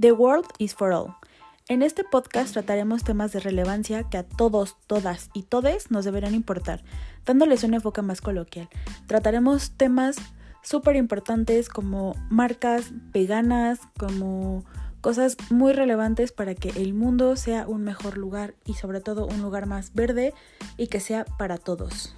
The World is for All. En este podcast trataremos temas de relevancia que a todos, todas y todes nos deberán importar, dándoles un enfoque más coloquial. Trataremos temas súper importantes como marcas veganas, como cosas muy relevantes para que el mundo sea un mejor lugar y sobre todo un lugar más verde y que sea para todos.